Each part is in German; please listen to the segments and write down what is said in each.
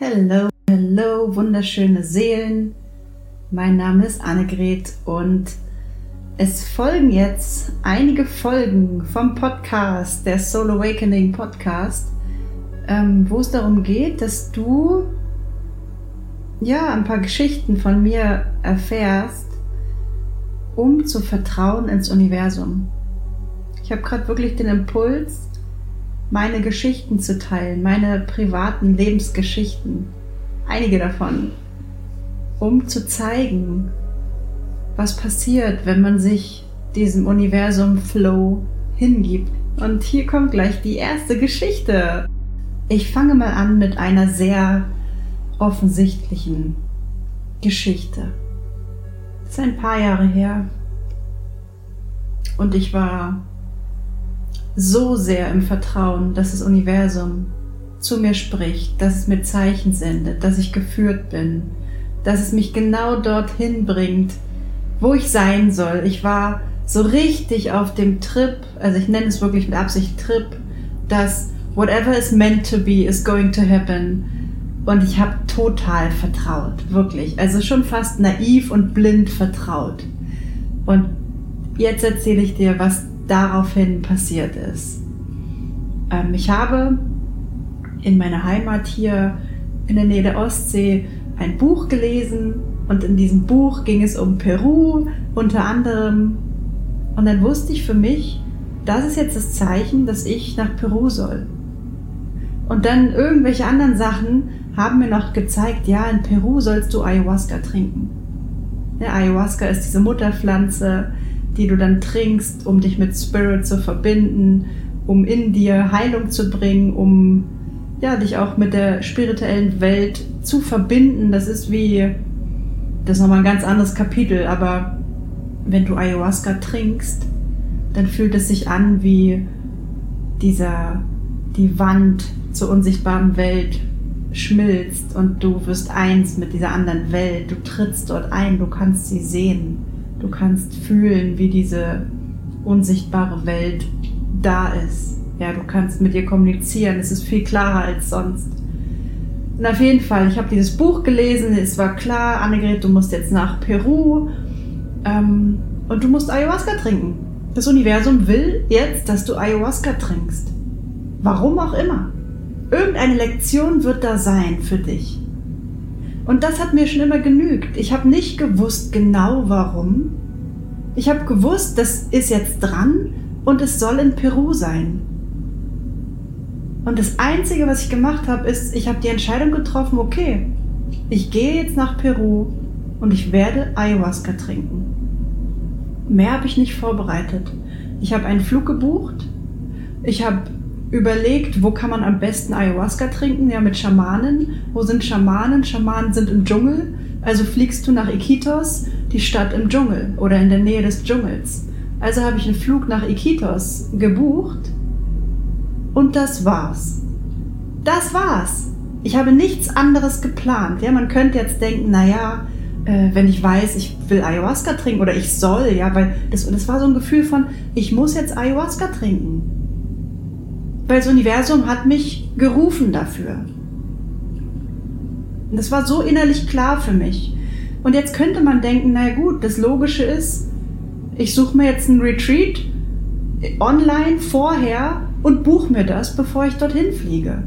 Hallo, hallo, wunderschöne Seelen. Mein Name ist Annegret und es folgen jetzt einige Folgen vom Podcast, der Soul Awakening Podcast, ähm, wo es darum geht, dass du ja ein paar Geschichten von mir erfährst, um zu vertrauen ins Universum. Ich habe gerade wirklich den Impuls, meine Geschichten zu teilen, meine privaten Lebensgeschichten, einige davon, um zu zeigen, was passiert, wenn man sich diesem Universum Flow hingibt. Und hier kommt gleich die erste Geschichte. Ich fange mal an mit einer sehr offensichtlichen Geschichte. Das ist ein paar Jahre her. Und ich war so sehr im Vertrauen, dass das Universum zu mir spricht, dass es mir Zeichen sendet, dass ich geführt bin, dass es mich genau dorthin bringt, wo ich sein soll. Ich war so richtig auf dem Trip, also ich nenne es wirklich mit Absicht Trip, dass whatever is meant to be is going to happen. Und ich habe total vertraut, wirklich. Also schon fast naiv und blind vertraut. Und jetzt erzähle ich dir, was daraufhin passiert ist. Ähm, ich habe in meiner Heimat hier in der Nähe der Ostsee ein Buch gelesen und in diesem Buch ging es um Peru unter anderem. Und dann wusste ich für mich, das ist jetzt das Zeichen, dass ich nach Peru soll. Und dann irgendwelche anderen Sachen haben mir noch gezeigt, ja, in Peru sollst du Ayahuasca trinken. Ja, Ayahuasca ist diese Mutterpflanze, die du dann trinkst, um dich mit Spirit zu verbinden, um in dir Heilung zu bringen, um ja, dich auch mit der spirituellen Welt zu verbinden. Das ist wie, das ist nochmal ein ganz anderes Kapitel, aber wenn du Ayahuasca trinkst, dann fühlt es sich an wie dieser, die Wand zur unsichtbaren Welt schmilzt und du wirst eins mit dieser anderen Welt. Du trittst dort ein, du kannst sie sehen. Du kannst fühlen, wie diese unsichtbare Welt da ist. Ja, du kannst mit ihr kommunizieren. Es ist viel klarer als sonst. Und auf jeden Fall, ich habe dieses Buch gelesen. Es war klar, Annegret, du musst jetzt nach Peru ähm, und du musst Ayahuasca trinken. Das Universum will jetzt, dass du Ayahuasca trinkst. Warum auch immer. Irgendeine Lektion wird da sein für dich. Und das hat mir schon immer genügt. Ich habe nicht gewusst genau warum. Ich habe gewusst, das ist jetzt dran und es soll in Peru sein. Und das Einzige, was ich gemacht habe, ist, ich habe die Entscheidung getroffen, okay, ich gehe jetzt nach Peru und ich werde Ayahuasca trinken. Mehr habe ich nicht vorbereitet. Ich habe einen Flug gebucht. Ich habe überlegt, wo kann man am besten Ayahuasca trinken? Ja, mit Schamanen. Wo sind Schamanen? Schamanen sind im Dschungel. Also fliegst du nach Iquitos, die Stadt im Dschungel oder in der Nähe des Dschungels. Also habe ich einen Flug nach Iquitos gebucht und das war's. Das war's. Ich habe nichts anderes geplant. Ja, man könnte jetzt denken, naja, äh, wenn ich weiß, ich will Ayahuasca trinken oder ich soll, ja, weil das, das war so ein Gefühl von, ich muss jetzt Ayahuasca trinken weil das Universum hat mich gerufen dafür. Und das war so innerlich klar für mich. Und jetzt könnte man denken, na gut, das Logische ist, ich suche mir jetzt einen Retreat online vorher und buche mir das, bevor ich dorthin fliege.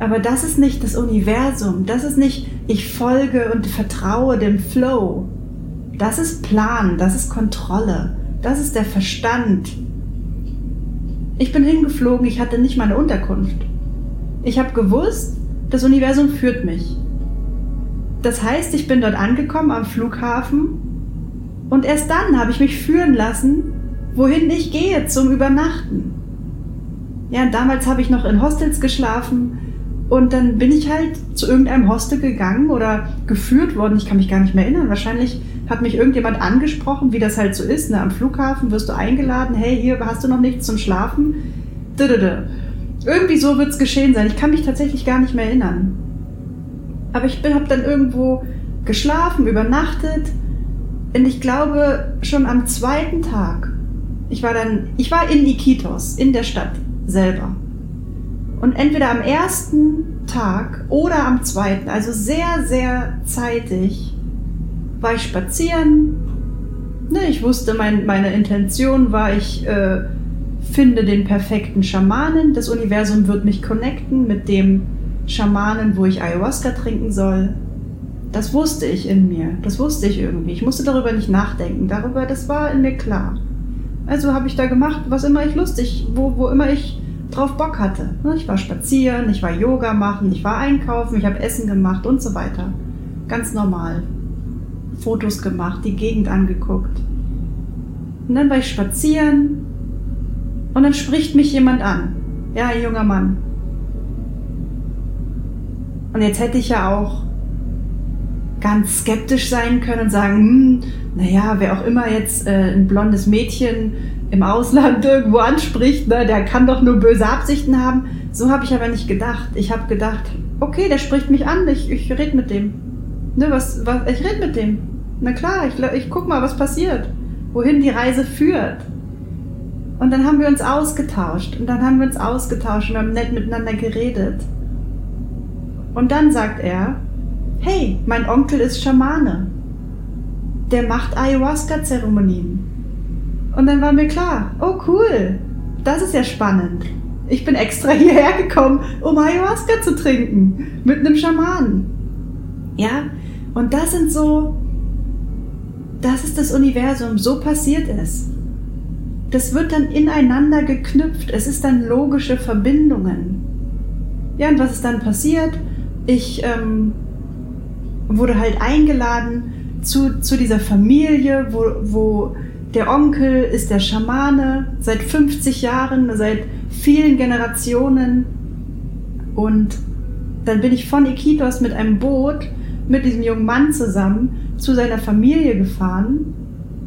Aber das ist nicht das Universum, das ist nicht, ich folge und vertraue dem Flow. Das ist Plan, das ist Kontrolle, das ist der Verstand, ich bin hingeflogen, ich hatte nicht meine Unterkunft. Ich habe gewusst, das Universum führt mich. Das heißt, ich bin dort angekommen am Flughafen und erst dann habe ich mich führen lassen, wohin ich gehe zum Übernachten. Ja, damals habe ich noch in Hostels geschlafen und dann bin ich halt zu irgendeinem Hostel gegangen oder geführt worden. Ich kann mich gar nicht mehr erinnern. Wahrscheinlich hat mich irgendjemand angesprochen, wie das halt so ist. Ne? Am Flughafen wirst du eingeladen. Hey, hier hast du noch nichts zum Schlafen. Irgendwie so wird es geschehen sein. Ich kann mich tatsächlich gar nicht mehr erinnern. Aber ich habe dann irgendwo geschlafen, übernachtet. Und ich glaube, schon am zweiten Tag, ich war dann, ich war in Iquitos, in der Stadt selber. Und entweder am ersten Tag oder am zweiten, also sehr, sehr zeitig, war ich spazieren. Ne, ich wusste, mein, meine Intention war, ich äh, finde den perfekten Schamanen. Das Universum wird mich connecten mit dem Schamanen, wo ich Ayahuasca trinken soll. Das wusste ich in mir. Das wusste ich irgendwie. Ich musste darüber nicht nachdenken. Darüber, das war in mir klar. Also habe ich da gemacht, was immer ich lustig, wo, wo immer ich drauf Bock hatte. Ne, ich war spazieren, ich war Yoga machen, ich war einkaufen, ich habe Essen gemacht und so weiter. Ganz normal. Fotos gemacht, die Gegend angeguckt. Und dann war ich spazieren und dann spricht mich jemand an. Ja, ein junger Mann. Und jetzt hätte ich ja auch ganz skeptisch sein können und sagen, hm, naja, wer auch immer jetzt äh, ein blondes Mädchen im Ausland irgendwo anspricht, ne, der kann doch nur böse Absichten haben. So habe ich aber nicht gedacht. Ich habe gedacht, okay, der spricht mich an, ich, ich rede mit dem. Ne, was, was, ich rede mit dem. Na klar, ich, ich guck mal, was passiert. Wohin die Reise führt. Und dann haben wir uns ausgetauscht. Und dann haben wir uns ausgetauscht und haben nett miteinander geredet. Und dann sagt er, hey, mein Onkel ist Schamane. Der macht Ayahuasca-Zeremonien. Und dann war mir klar, oh cool, das ist ja spannend. Ich bin extra hierher gekommen, um Ayahuasca zu trinken. Mit einem Schamanen. Ja, und das sind so, das ist das Universum, so passiert es. Das wird dann ineinander geknüpft, es ist dann logische Verbindungen. Ja, und was ist dann passiert? Ich ähm, wurde halt eingeladen zu, zu dieser Familie, wo, wo der Onkel ist der Schamane seit 50 Jahren, seit vielen Generationen. Und dann bin ich von Iquitos mit einem Boot mit diesem jungen Mann zusammen zu seiner Familie gefahren.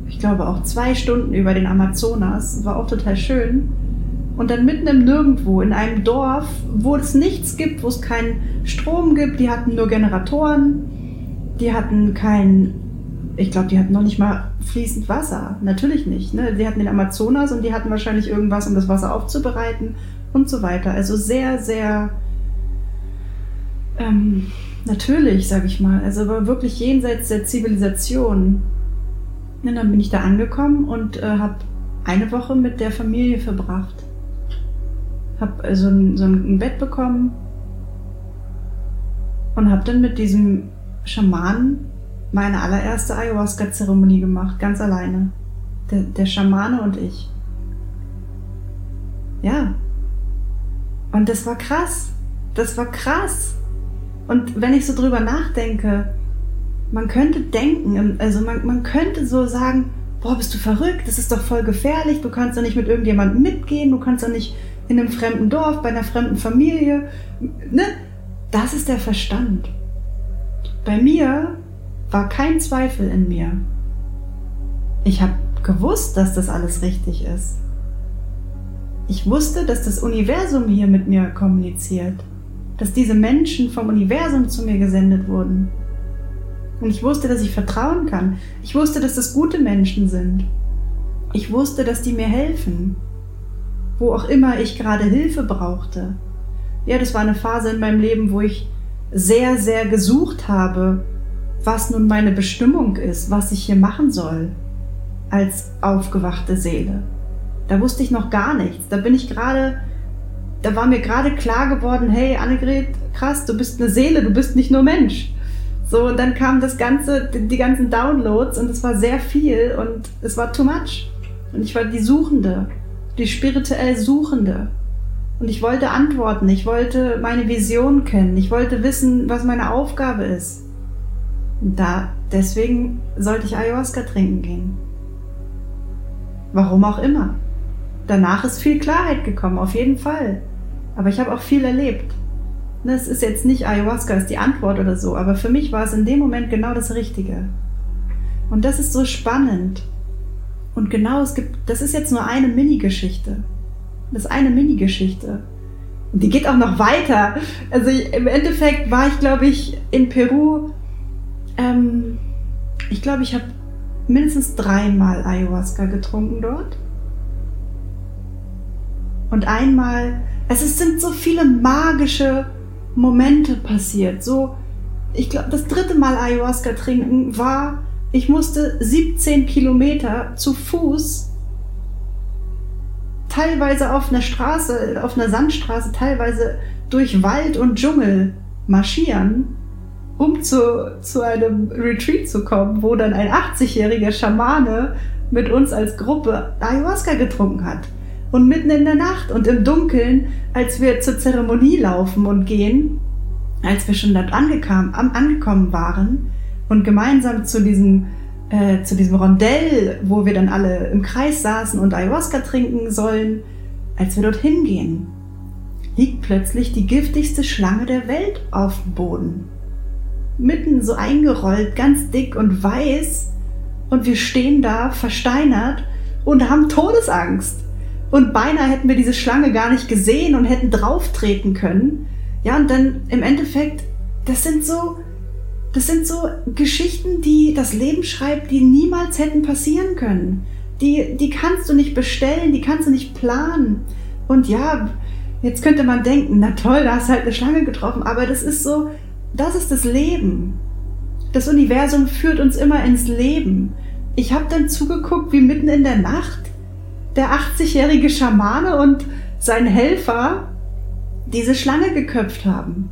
Ich glaube auch zwei Stunden über den Amazonas. War auch total schön. Und dann mitten im Nirgendwo, in einem Dorf, wo es nichts gibt, wo es keinen Strom gibt, die hatten nur Generatoren, die hatten kein ich glaube, die hatten noch nicht mal fließend Wasser. Natürlich nicht. Ne? Die hatten den Amazonas und die hatten wahrscheinlich irgendwas, um das Wasser aufzubereiten und so weiter. Also sehr, sehr ähm, natürlich, sage ich mal. Also war wirklich jenseits der Zivilisation. Und dann bin ich da angekommen und äh, habe eine Woche mit der Familie verbracht. Habe also ein, so ein Bett bekommen und habe dann mit diesem Schamanen meine allererste Ayahuasca-Zeremonie gemacht, ganz alleine. Der, der Schamane und ich. Ja. Und das war krass. Das war krass. Und wenn ich so drüber nachdenke, man könnte denken, also man, man könnte so sagen, boah, bist du verrückt, das ist doch voll gefährlich, du kannst doch nicht mit irgendjemandem mitgehen, du kannst doch nicht in einem fremden Dorf, bei einer fremden Familie. Ne? Das ist der Verstand. Bei mir war kein Zweifel in mir. Ich habe gewusst, dass das alles richtig ist. Ich wusste, dass das Universum hier mit mir kommuniziert, dass diese Menschen vom Universum zu mir gesendet wurden. Und ich wusste, dass ich vertrauen kann. Ich wusste, dass das gute Menschen sind. Ich wusste, dass die mir helfen, wo auch immer ich gerade Hilfe brauchte. Ja, das war eine Phase in meinem Leben, wo ich sehr, sehr gesucht habe, was nun meine Bestimmung ist, was ich hier machen soll als aufgewachte Seele. Da wusste ich noch gar nichts. Da bin ich gerade, da war mir gerade klar geworden, hey Annegret, krass, du bist eine Seele, du bist nicht nur Mensch. So, und dann kam das ganze, die ganzen Downloads und es war sehr viel und es war too much. Und ich war die Suchende, die spirituell Suchende. Und ich wollte antworten, ich wollte meine Vision kennen, ich wollte wissen, was meine Aufgabe ist. Da, deswegen sollte ich Ayahuasca trinken gehen. Warum auch immer. Danach ist viel Klarheit gekommen, auf jeden Fall. Aber ich habe auch viel erlebt. Das ist jetzt nicht Ayahuasca ist die Antwort oder so, aber für mich war es in dem Moment genau das Richtige. Und das ist so spannend. Und genau, es gibt, das ist jetzt nur eine Mini-Geschichte. Das ist eine Mini-Geschichte. Und die geht auch noch weiter. Also ich, im Endeffekt war ich, glaube ich, in Peru ähm, ich glaube, ich habe mindestens dreimal Ayahuasca getrunken dort. Und einmal, es sind so viele magische Momente passiert. So, ich glaube, das dritte Mal Ayahuasca trinken war, ich musste 17 Kilometer zu Fuß, teilweise auf einer Straße, auf einer Sandstraße, teilweise durch Wald und Dschungel marschieren, um zu, zu einem Retreat zu kommen, wo dann ein 80-jähriger Schamane mit uns als Gruppe Ayahuasca getrunken hat. Und mitten in der Nacht und im Dunkeln, als wir zur Zeremonie laufen und gehen, als wir schon dort angekommen waren und gemeinsam zu diesem, äh, zu diesem Rondell, wo wir dann alle im Kreis saßen und Ayahuasca trinken sollen, als wir dorthin gehen, liegt plötzlich die giftigste Schlange der Welt auf dem Boden. Mitten so eingerollt, ganz dick und weiß. Und wir stehen da versteinert und haben Todesangst. Und beinahe hätten wir diese Schlange gar nicht gesehen und hätten drauftreten können. Ja, und dann im Endeffekt, das sind so, das sind so Geschichten, die das Leben schreibt, die niemals hätten passieren können. Die, die kannst du nicht bestellen, die kannst du nicht planen. Und ja, jetzt könnte man denken, na toll, da hast du halt eine Schlange getroffen, aber das ist so, das ist das Leben. Das Universum führt uns immer ins Leben. Ich habe dann zugeguckt, wie mitten in der Nacht der 80-jährige Schamane und sein Helfer diese Schlange geköpft haben.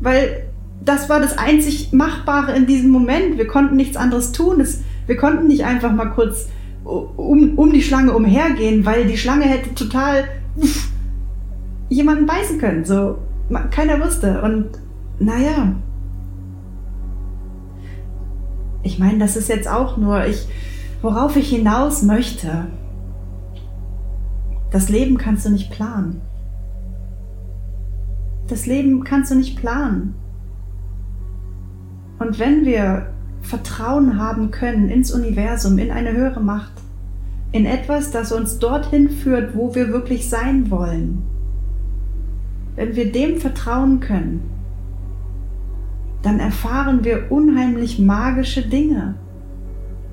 Weil das war das einzig Machbare in diesem Moment. Wir konnten nichts anderes tun. Es, wir konnten nicht einfach mal kurz um, um die Schlange umhergehen, weil die Schlange hätte total uff, jemanden beißen können. So, keiner wusste. Und naja. Ich meine, das ist jetzt auch nur, ich, worauf ich hinaus möchte. Das Leben kannst du nicht planen. Das Leben kannst du nicht planen. Und wenn wir Vertrauen haben können ins Universum, in eine höhere Macht, in etwas, das uns dorthin führt, wo wir wirklich sein wollen, wenn wir dem vertrauen können, dann erfahren wir unheimlich magische Dinge.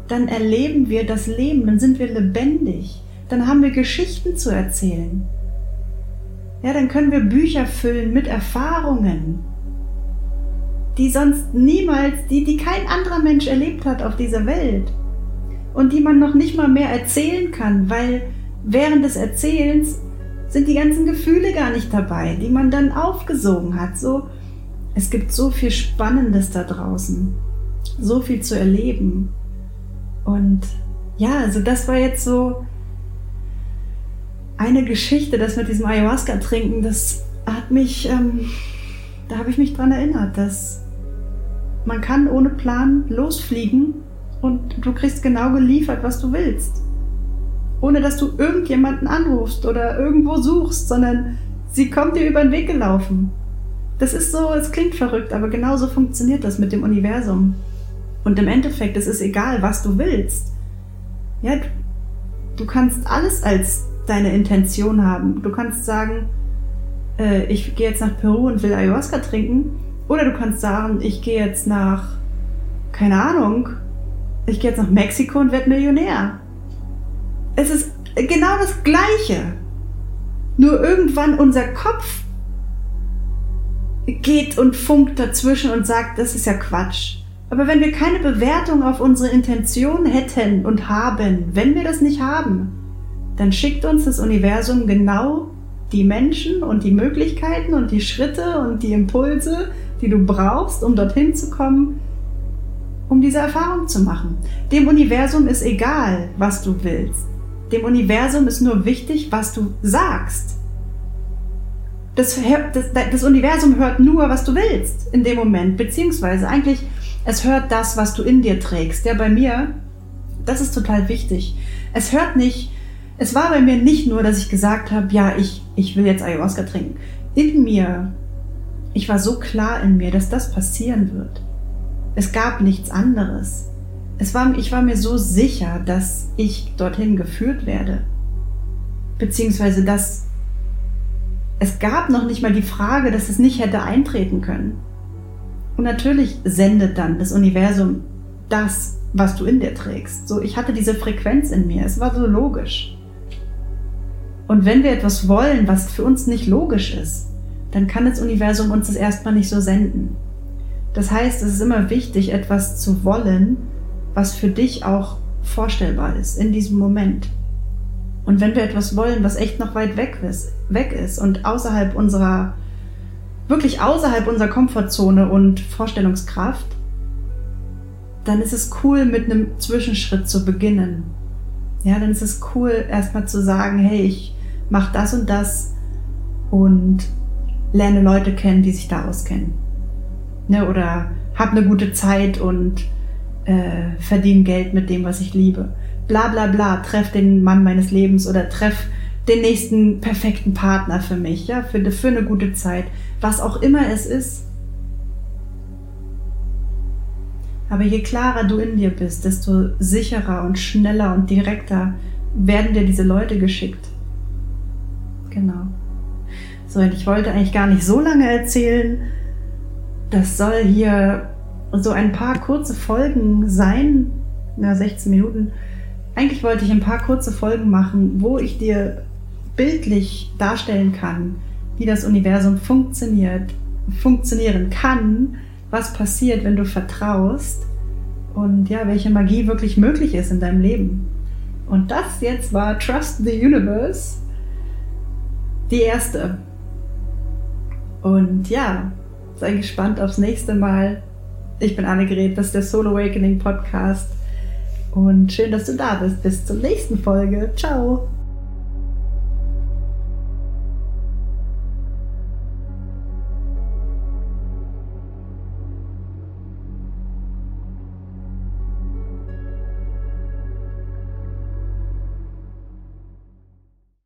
Dann erleben wir das Leben, dann sind wir lebendig, dann haben wir Geschichten zu erzählen. Ja, dann können wir Bücher füllen mit Erfahrungen, die sonst niemals, die, die kein anderer Mensch erlebt hat auf dieser Welt und die man noch nicht mal mehr erzählen kann, weil während des Erzählens sind die ganzen Gefühle gar nicht dabei, die man dann aufgesogen hat. So, es gibt so viel Spannendes da draußen, so viel zu erleben. Und ja, also das war jetzt so eine Geschichte, das mit diesem Ayahuasca-Trinken, das hat mich, ähm, da habe ich mich dran erinnert, dass man kann ohne Plan losfliegen und du kriegst genau geliefert, was du willst. Ohne dass du irgendjemanden anrufst oder irgendwo suchst, sondern sie kommt dir über den Weg gelaufen. Das ist so, es klingt verrückt, aber genauso funktioniert das mit dem Universum. Und im Endeffekt, es ist egal, was du willst. Ja, du kannst alles als deine Intention haben. Du kannst sagen, äh, ich gehe jetzt nach Peru und will Ayahuasca trinken. Oder du kannst sagen, ich gehe jetzt nach, keine Ahnung, ich gehe jetzt nach Mexiko und werde Millionär. Es ist genau das Gleiche. Nur irgendwann unser Kopf geht und funkt dazwischen und sagt, das ist ja Quatsch. Aber wenn wir keine Bewertung auf unsere Intention hätten und haben, wenn wir das nicht haben, dann schickt uns das Universum genau die Menschen und die Möglichkeiten und die Schritte und die Impulse, die du brauchst, um dorthin zu kommen, um diese Erfahrung zu machen. Dem Universum ist egal, was du willst. Dem Universum ist nur wichtig, was du sagst. Das, das, das, Universum hört nur, was du willst in dem Moment, beziehungsweise eigentlich, es hört das, was du in dir trägst. Ja, bei mir, das ist total wichtig. Es hört nicht, es war bei mir nicht nur, dass ich gesagt habe, ja, ich, ich will jetzt Ayahuasca trinken. In mir, ich war so klar in mir, dass das passieren wird. Es gab nichts anderes. Es war, ich war mir so sicher, dass ich dorthin geführt werde. Beziehungsweise, dass es gab noch nicht mal die Frage, dass es nicht hätte eintreten können. Und natürlich sendet dann das Universum das, was du in dir trägst. So, ich hatte diese Frequenz in mir. Es war so logisch. Und wenn wir etwas wollen, was für uns nicht logisch ist, dann kann das Universum uns das erstmal nicht so senden. Das heißt, es ist immer wichtig, etwas zu wollen, was für dich auch vorstellbar ist in diesem Moment. Und wenn wir etwas wollen, was echt noch weit weg ist, weg ist und außerhalb unserer, wirklich außerhalb unserer Komfortzone und Vorstellungskraft, dann ist es cool, mit einem Zwischenschritt zu beginnen. Ja, dann ist es cool, erstmal zu sagen, hey, ich mache das und das und lerne Leute kennen, die sich da auskennen. Ne, oder hab eine gute Zeit und äh, verdiene Geld mit dem, was ich liebe. Bla bla bla, treff den Mann meines Lebens oder treff den nächsten perfekten Partner für mich, ja, für, für eine gute Zeit. Was auch immer es ist. Aber je klarer du in dir bist, desto sicherer und schneller und direkter werden dir diese Leute geschickt. Genau. So, und ich wollte eigentlich gar nicht so lange erzählen. Das soll hier so ein paar kurze Folgen sein. Na, 16 Minuten. Eigentlich wollte ich ein paar kurze Folgen machen, wo ich dir bildlich darstellen kann, wie das Universum funktioniert, funktionieren kann, was passiert, wenn du vertraust und ja, welche Magie wirklich möglich ist in deinem Leben. Und das jetzt war Trust the Universe, die erste. Und ja, sei gespannt aufs nächste Mal. Ich bin Annegret, das ist der Soul Awakening Podcast. Und schön, dass du da bist. Bis zur nächsten Folge. Ciao.